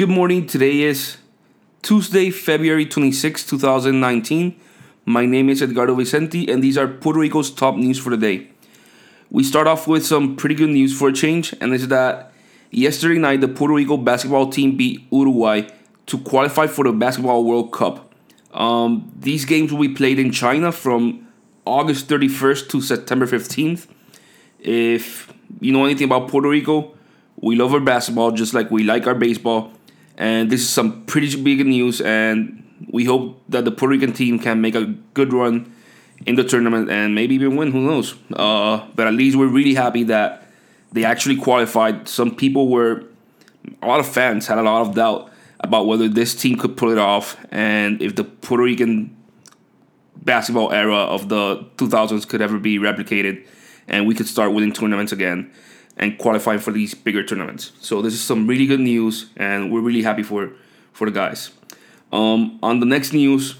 Good morning. Today is Tuesday, February 26, 2019. My name is Edgardo Vicente, and these are Puerto Rico's top news for the day. We start off with some pretty good news for a change, and is that yesterday night the Puerto Rico basketball team beat Uruguay to qualify for the Basketball World Cup. Um, these games will be played in China from August 31st to September 15th. If you know anything about Puerto Rico, we love our basketball just like we like our baseball. And this is some pretty big news, and we hope that the Puerto Rican team can make a good run in the tournament and maybe even win. Who knows? Uh, but at least we're really happy that they actually qualified. Some people were, a lot of fans had a lot of doubt about whether this team could pull it off and if the Puerto Rican basketball era of the 2000s could ever be replicated and we could start winning tournaments again and qualifying for these bigger tournaments. So this is some really good news, and we're really happy for for the guys. Um, on the next news,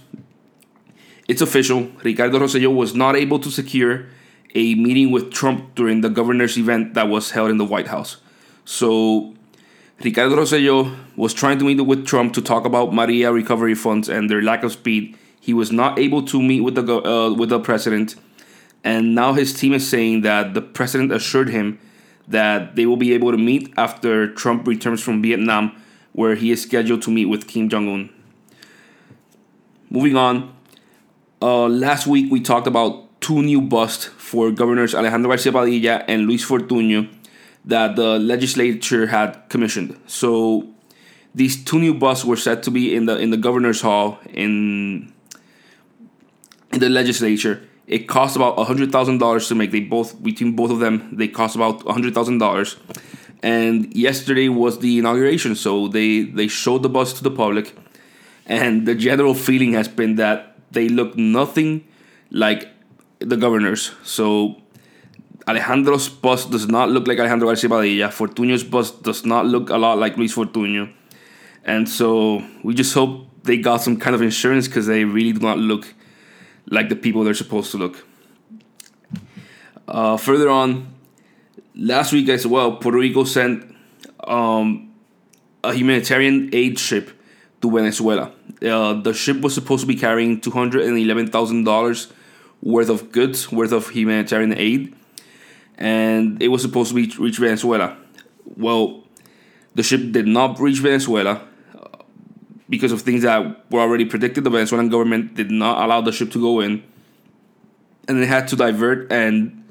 it's official. Ricardo Rosselló was not able to secure a meeting with Trump during the governor's event that was held in the White House. So Ricardo Rosselló was trying to meet with Trump to talk about Maria recovery funds and their lack of speed. He was not able to meet with the uh, with the president, and now his team is saying that the president assured him that they will be able to meet after Trump returns from Vietnam, where he is scheduled to meet with Kim Jong Un. Moving on, uh, last week we talked about two new busts for governors Alejandro Garcia Padilla and Luis Fortuño that the legislature had commissioned. So these two new busts were set to be in the in the governor's hall in in the legislature it cost about hundred thousand dollars to make. They both between both of them, they cost about hundred thousand dollars. And yesterday was the inauguration, so they they showed the bus to the public, and the general feeling has been that they look nothing like the governors. So Alejandro's bus does not look like Alejandro Garcia Padilla. Fortuño's bus does not look a lot like Luis Fortuño. And so we just hope they got some kind of insurance because they really do not look like the people they're supposed to look. Uh, further on, last week as well, Puerto Rico sent um, a humanitarian aid ship to Venezuela. Uh, the ship was supposed to be carrying two hundred and eleven thousand dollars worth of goods, worth of humanitarian aid, and it was supposed to be reach Venezuela. Well, the ship did not reach Venezuela because of things that were already predicted. The Venezuelan government did not allow the ship to go in, and they had to divert and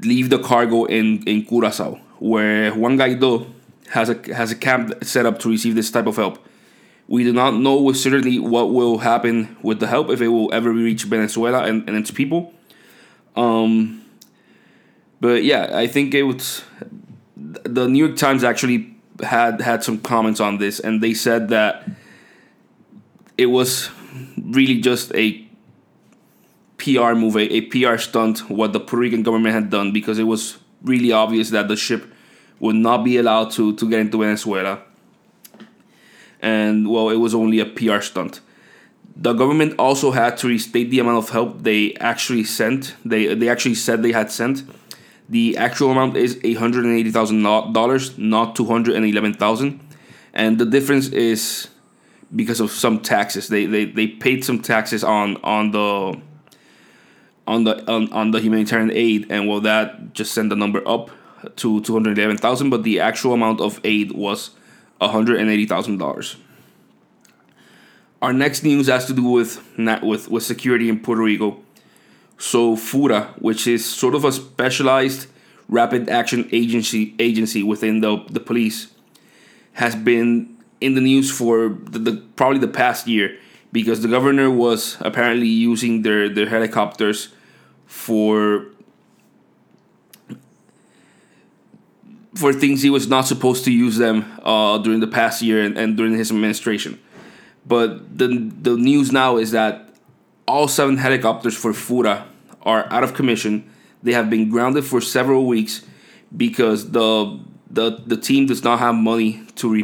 leave the cargo in in Curacao, where Juan Guaido has a has a camp set up to receive this type of help. We do not know with certainty what will happen with the help if it will ever reach Venezuela and, and its people. Um, but yeah, I think it was the New York Times actually had had some comments on this, and they said that it was really just a PR move, a, PR stunt, what the Puerto Rican government had done, because it was really obvious that the ship would not be allowed to, to get into Venezuela. And well, it was only a PR stunt. The government also had to restate the amount of help they actually sent. They they actually said they had sent the actual amount is eight hundred and eighty thousand dollars, not two hundred and the difference is because of some taxes. They they, they paid some taxes on on the on the on, on the humanitarian aid, and well, that just sent the number up to two hundred eleven thousand. But the actual amount of aid was one hundred and eighty thousand dollars. Our next news has to do with with with security in Puerto Rico. So FURA, which is sort of a specialized rapid action agency agency within the, the police, has been in the news for the, the, probably the past year because the governor was apparently using their, their helicopters for for things he was not supposed to use them uh, during the past year and, and during his administration. But the the news now is that all seven helicopters for Fura are out of commission. They have been grounded for several weeks because the the the team does not have money to